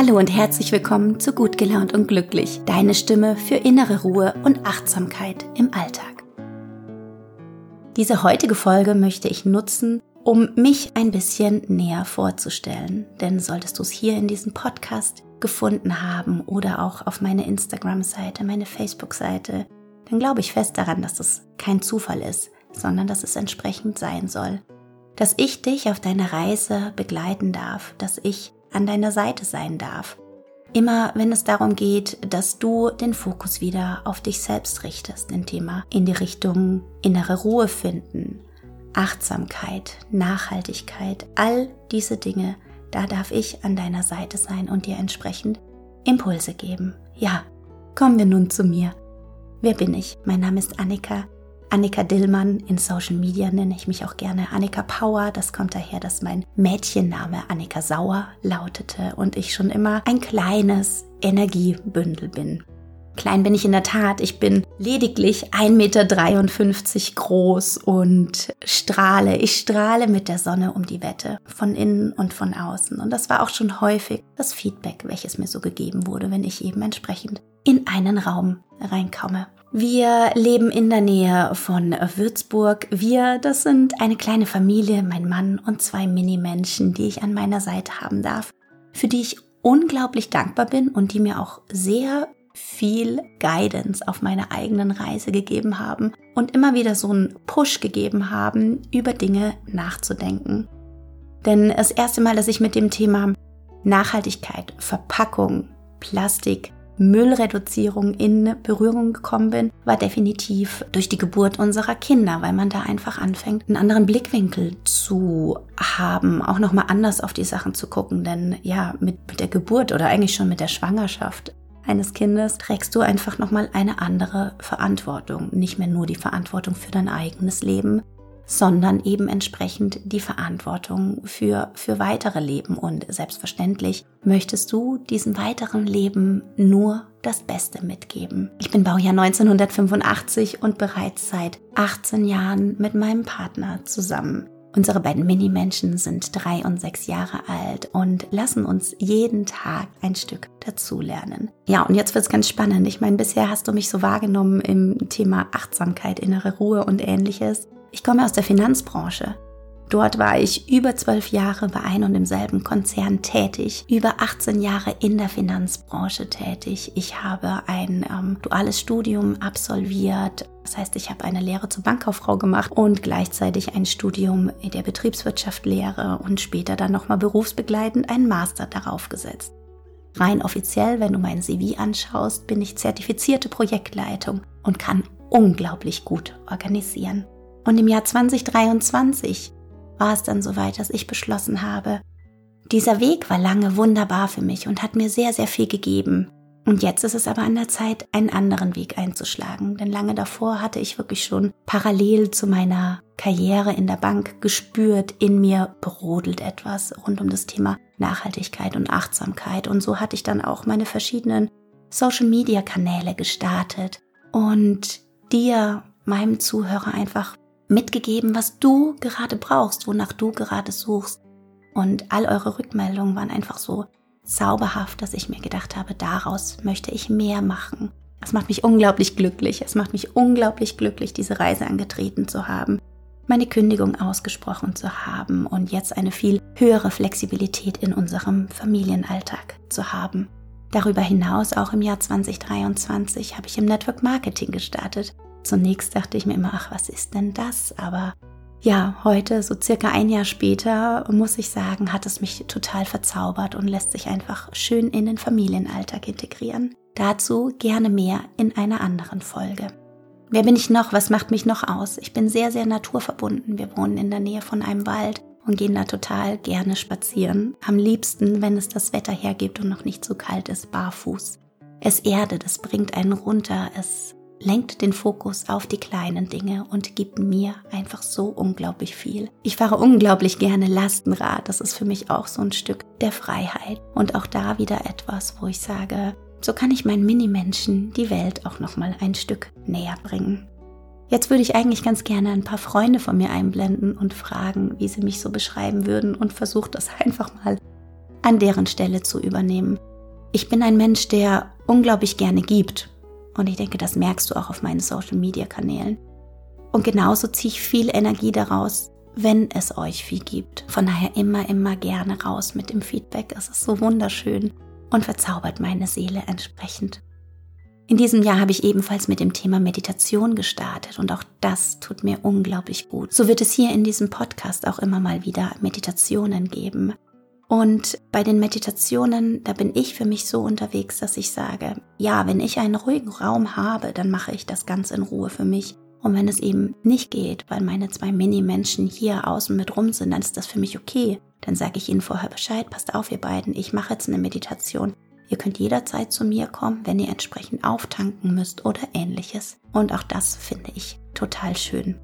Hallo und herzlich willkommen zu Gut gelaunt und glücklich, deine Stimme für innere Ruhe und Achtsamkeit im Alltag. Diese heutige Folge möchte ich nutzen, um mich ein bisschen näher vorzustellen. Denn solltest du es hier in diesem Podcast gefunden haben oder auch auf meine Instagram-Seite, meine Facebook-Seite, dann glaube ich fest daran, dass es kein Zufall ist, sondern dass es entsprechend sein soll. Dass ich dich auf deiner Reise begleiten darf, dass ich an deiner Seite sein darf. Immer wenn es darum geht, dass du den Fokus wieder auf dich selbst richtest, ein Thema in die Richtung innere Ruhe finden, Achtsamkeit, Nachhaltigkeit, all diese Dinge, da darf ich an deiner Seite sein und dir entsprechend Impulse geben. Ja, kommen wir nun zu mir. Wer bin ich? Mein Name ist Annika Annika Dillmann. In Social Media nenne ich mich auch gerne Annika Power. Das kommt daher, dass mein Mädchenname Annika Sauer lautete und ich schon immer ein kleines Energiebündel bin. Klein bin ich in der Tat. Ich bin lediglich 1,53 Meter groß und strahle. Ich strahle mit der Sonne um die Wette, von innen und von außen. Und das war auch schon häufig das Feedback, welches mir so gegeben wurde, wenn ich eben entsprechend in einen Raum reinkomme. Wir leben in der Nähe von Würzburg. Wir, das sind eine kleine Familie, mein Mann und zwei Mini-Menschen, die ich an meiner Seite haben darf, für die ich unglaublich dankbar bin und die mir auch sehr viel Guidance auf meiner eigenen Reise gegeben haben und immer wieder so einen Push gegeben haben, über Dinge nachzudenken. Denn das erste Mal, dass ich mit dem Thema Nachhaltigkeit, Verpackung, Plastik, Müllreduzierung in Berührung gekommen bin, war definitiv durch die Geburt unserer Kinder, weil man da einfach anfängt, einen anderen Blickwinkel zu haben, auch nochmal anders auf die Sachen zu gucken. Denn ja, mit, mit der Geburt oder eigentlich schon mit der Schwangerschaft eines Kindes trägst du einfach nochmal eine andere Verantwortung. Nicht mehr nur die Verantwortung für dein eigenes Leben, sondern eben entsprechend die Verantwortung für, für weitere Leben. Und selbstverständlich möchtest du diesem weiteren Leben nur das Beste mitgeben. Ich bin Baujahr 1985 und bereits seit 18 Jahren mit meinem Partner zusammen. Unsere beiden Minimenschen sind drei und sechs Jahre alt und lassen uns jeden Tag ein Stück dazulernen. Ja, und jetzt wird's ganz spannend. Ich meine, bisher hast du mich so wahrgenommen im Thema Achtsamkeit, innere Ruhe und ähnliches. Ich komme aus der Finanzbranche. Dort war ich über zwölf Jahre bei einem und demselben Konzern tätig, über 18 Jahre in der Finanzbranche tätig. Ich habe ein ähm, duales Studium absolviert. Das heißt, ich habe eine Lehre zur Bankkauffrau gemacht und gleichzeitig ein Studium in der Betriebswirtschaftslehre und später dann nochmal berufsbegleitend einen Master darauf gesetzt. Rein offiziell, wenn du mein CV anschaust, bin ich zertifizierte Projektleitung und kann unglaublich gut organisieren. Und im Jahr 2023 war es dann soweit, dass ich beschlossen habe, dieser Weg war lange wunderbar für mich und hat mir sehr, sehr viel gegeben. Und jetzt ist es aber an der Zeit, einen anderen Weg einzuschlagen. Denn lange davor hatte ich wirklich schon parallel zu meiner Karriere in der Bank gespürt, in mir brodelt etwas rund um das Thema Nachhaltigkeit und Achtsamkeit. Und so hatte ich dann auch meine verschiedenen Social-Media-Kanäle gestartet und dir, meinem Zuhörer, einfach mitgegeben, was du gerade brauchst, wonach du gerade suchst. Und all eure Rückmeldungen waren einfach so zauberhaft, dass ich mir gedacht habe, daraus möchte ich mehr machen. Es macht mich unglaublich glücklich. Es macht mich unglaublich glücklich, diese Reise angetreten zu haben, meine Kündigung ausgesprochen zu haben und jetzt eine viel höhere Flexibilität in unserem Familienalltag zu haben. Darüber hinaus, auch im Jahr 2023, habe ich im Network Marketing gestartet Zunächst dachte ich mir immer, ach, was ist denn das? Aber ja, heute, so circa ein Jahr später, muss ich sagen, hat es mich total verzaubert und lässt sich einfach schön in den Familienalltag integrieren. Dazu gerne mehr in einer anderen Folge. Wer bin ich noch? Was macht mich noch aus? Ich bin sehr, sehr naturverbunden. Wir wohnen in der Nähe von einem Wald und gehen da total gerne spazieren. Am liebsten, wenn es das Wetter hergibt und noch nicht so kalt ist, barfuß. Es erdet, es bringt einen runter, es lenkt den Fokus auf die kleinen Dinge und gibt mir einfach so unglaublich viel. Ich fahre unglaublich gerne Lastenrad. Das ist für mich auch so ein Stück der Freiheit. Und auch da wieder etwas, wo ich sage, so kann ich meinen Minimenschen die Welt auch nochmal ein Stück näher bringen. Jetzt würde ich eigentlich ganz gerne ein paar Freunde von mir einblenden und fragen, wie sie mich so beschreiben würden und versuche das einfach mal an deren Stelle zu übernehmen. Ich bin ein Mensch, der unglaublich gerne gibt. Und ich denke, das merkst du auch auf meinen Social-Media-Kanälen. Und genauso ziehe ich viel Energie daraus, wenn es euch viel gibt. Von daher immer, immer gerne raus mit dem Feedback. Es ist so wunderschön und verzaubert meine Seele entsprechend. In diesem Jahr habe ich ebenfalls mit dem Thema Meditation gestartet und auch das tut mir unglaublich gut. So wird es hier in diesem Podcast auch immer mal wieder Meditationen geben. Und bei den Meditationen, da bin ich für mich so unterwegs, dass ich sage, ja, wenn ich einen ruhigen Raum habe, dann mache ich das ganz in Ruhe für mich. Und wenn es eben nicht geht, weil meine zwei Mini-Menschen hier außen mit rum sind, dann ist das für mich okay. Dann sage ich ihnen vorher Bescheid, passt auf ihr beiden, ich mache jetzt eine Meditation. Ihr könnt jederzeit zu mir kommen, wenn ihr entsprechend auftanken müsst oder ähnliches. Und auch das finde ich total schön.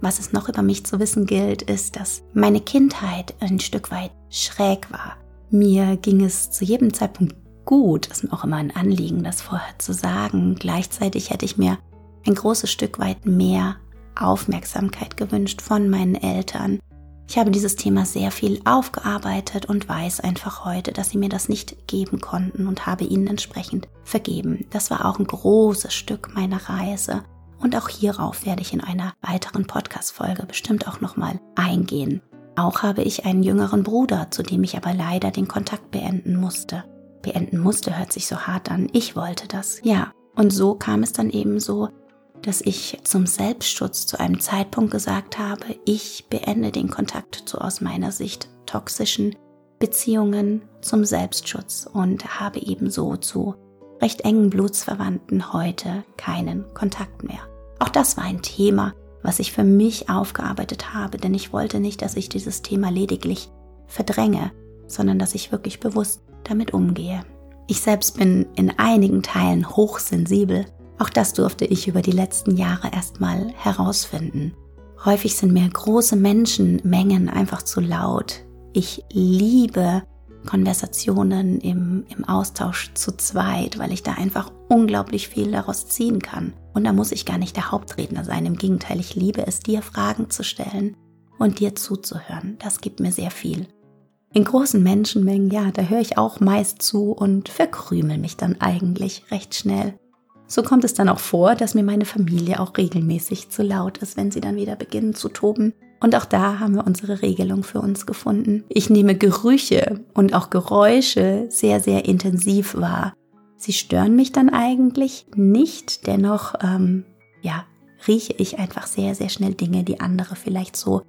Was es noch über mich zu wissen gilt, ist, dass meine Kindheit ein Stück weit schräg war. Mir ging es zu jedem Zeitpunkt gut, ist mir auch immer ein Anliegen, das vorher zu sagen. Gleichzeitig hätte ich mir ein großes Stück weit mehr Aufmerksamkeit gewünscht von meinen Eltern. Ich habe dieses Thema sehr viel aufgearbeitet und weiß einfach heute, dass sie mir das nicht geben konnten und habe ihnen entsprechend vergeben. Das war auch ein großes Stück meiner Reise und auch hierauf werde ich in einer weiteren Podcast-Folge bestimmt auch nochmal eingehen. Auch habe ich einen jüngeren Bruder, zu dem ich aber leider den Kontakt beenden musste. Beenden musste hört sich so hart an. Ich wollte das. Ja. Und so kam es dann eben so, dass ich zum Selbstschutz zu einem Zeitpunkt gesagt habe, ich beende den Kontakt zu aus meiner Sicht toxischen Beziehungen zum Selbstschutz und habe ebenso zu recht engen Blutsverwandten heute keinen Kontakt mehr. Auch das war ein Thema, was ich für mich aufgearbeitet habe, denn ich wollte nicht, dass ich dieses Thema lediglich verdränge, sondern dass ich wirklich bewusst damit umgehe. Ich selbst bin in einigen Teilen hochsensibel auch das durfte ich über die letzten Jahre erstmal herausfinden. Häufig sind mir große Menschenmengen einfach zu laut. Ich liebe Konversationen im, im Austausch zu zweit, weil ich da einfach unglaublich viel daraus ziehen kann. Und da muss ich gar nicht der Hauptredner sein. Im Gegenteil, ich liebe es, dir Fragen zu stellen und dir zuzuhören. Das gibt mir sehr viel. In großen Menschenmengen, ja, da höre ich auch meist zu und verkrümel mich dann eigentlich recht schnell. So kommt es dann auch vor, dass mir meine Familie auch regelmäßig zu laut ist, wenn sie dann wieder beginnen zu toben. Und auch da haben wir unsere Regelung für uns gefunden. Ich nehme Gerüche und auch Geräusche sehr, sehr intensiv wahr. Sie stören mich dann eigentlich nicht, dennoch, ähm, ja, rieche ich einfach sehr, sehr schnell Dinge, die andere vielleicht so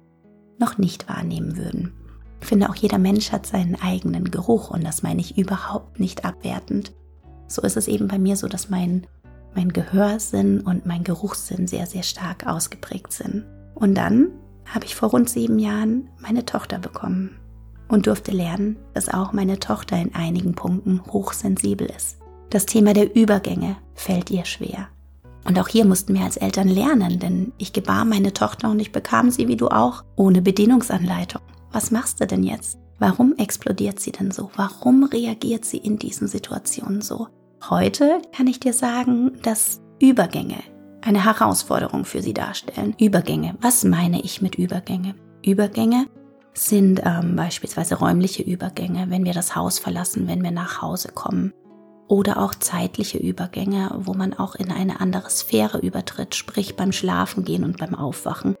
noch nicht wahrnehmen würden. Ich finde, auch jeder Mensch hat seinen eigenen Geruch und das meine ich überhaupt nicht abwertend. So ist es eben bei mir so, dass mein mein Gehörsinn und mein Geruchssinn sehr, sehr stark ausgeprägt sind. Und dann habe ich vor rund sieben Jahren meine Tochter bekommen und durfte lernen, dass auch meine Tochter in einigen Punkten hochsensibel ist. Das Thema der Übergänge fällt ihr schwer. Und auch hier mussten wir als Eltern lernen, denn ich gebar meine Tochter und ich bekam sie wie du auch ohne Bedienungsanleitung. Was machst du denn jetzt? Warum explodiert sie denn so? Warum reagiert sie in diesen Situationen so? Heute kann ich dir sagen, dass Übergänge eine Herausforderung für sie darstellen. Übergänge. Was meine ich mit Übergänge? Übergänge sind ähm, beispielsweise räumliche Übergänge, wenn wir das Haus verlassen, wenn wir nach Hause kommen. Oder auch zeitliche Übergänge, wo man auch in eine andere Sphäre übertritt, sprich beim Schlafen gehen und beim Aufwachen.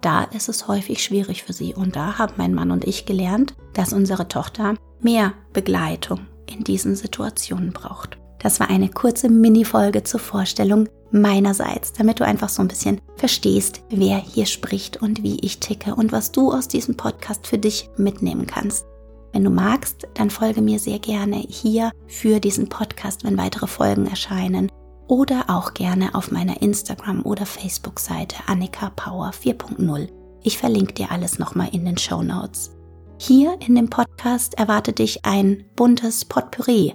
Da ist es häufig schwierig für sie. Und da haben mein Mann und ich gelernt, dass unsere Tochter mehr Begleitung in diesen Situationen braucht. Das war eine kurze Mini-Folge zur Vorstellung meinerseits, damit du einfach so ein bisschen verstehst, wer hier spricht und wie ich ticke und was du aus diesem Podcast für dich mitnehmen kannst. Wenn du magst, dann folge mir sehr gerne hier für diesen Podcast, wenn weitere Folgen erscheinen oder auch gerne auf meiner Instagram- oder Facebook-Seite Annika Power 4.0. Ich verlinke dir alles nochmal in den Show Notes. Hier in dem Podcast erwartet dich ein buntes Potpourri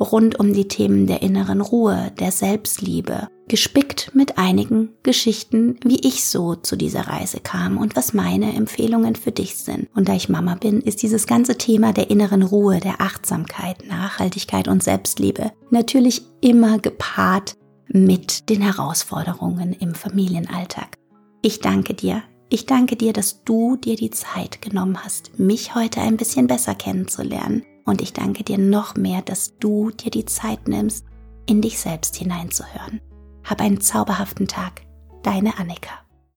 rund um die Themen der inneren Ruhe, der Selbstliebe, gespickt mit einigen Geschichten, wie ich so zu dieser Reise kam und was meine Empfehlungen für dich sind. Und da ich Mama bin, ist dieses ganze Thema der inneren Ruhe, der Achtsamkeit, Nachhaltigkeit und Selbstliebe natürlich immer gepaart mit den Herausforderungen im Familienalltag. Ich danke dir. Ich danke dir, dass du dir die Zeit genommen hast, mich heute ein bisschen besser kennenzulernen Und ich danke dir noch mehr, dass du dir die Zeit nimmst, in dich selbst hineinzuhören. Hab einen zauberhaften Tag. Deine Annika.